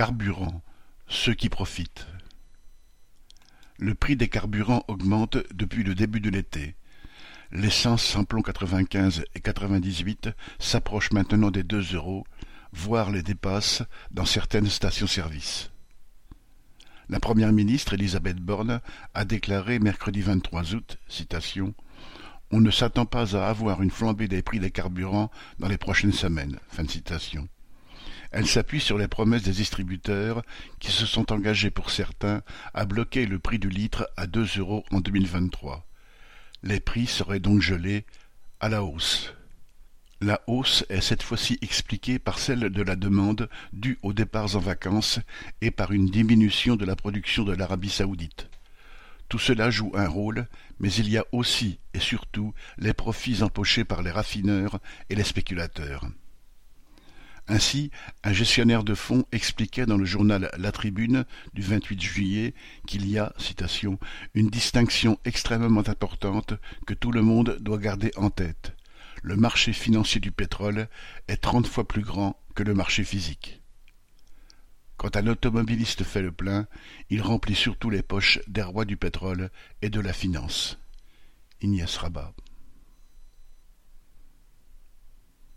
Carburant, ceux qui profitent. Le prix des carburants augmente depuis le début de l'été. L'essence samplon 95 et 98 s'approche maintenant des deux euros, voire les dépasse dans certaines stations-service. La première ministre Elisabeth Borne a déclaré mercredi 23 août, citation, On ne s'attend pas à avoir une flambée des prix des carburants dans les prochaines semaines. Elle s'appuie sur les promesses des distributeurs qui se sont engagés pour certains à bloquer le prix du litre à deux euros en 2023. Les prix seraient donc gelés à la hausse. La hausse est cette fois-ci expliquée par celle de la demande due aux départs en vacances et par une diminution de la production de l'Arabie saoudite. Tout cela joue un rôle, mais il y a aussi et surtout les profits empochés par les raffineurs et les spéculateurs. Ainsi, un gestionnaire de fonds expliquait dans le journal La Tribune du 28 juillet qu'il y a, citation, une distinction extrêmement importante que tout le monde doit garder en tête. Le marché financier du pétrole est trente fois plus grand que le marché physique. Quand un automobiliste fait le plein, il remplit surtout les poches des rois du pétrole et de la finance. Ignace Rabat.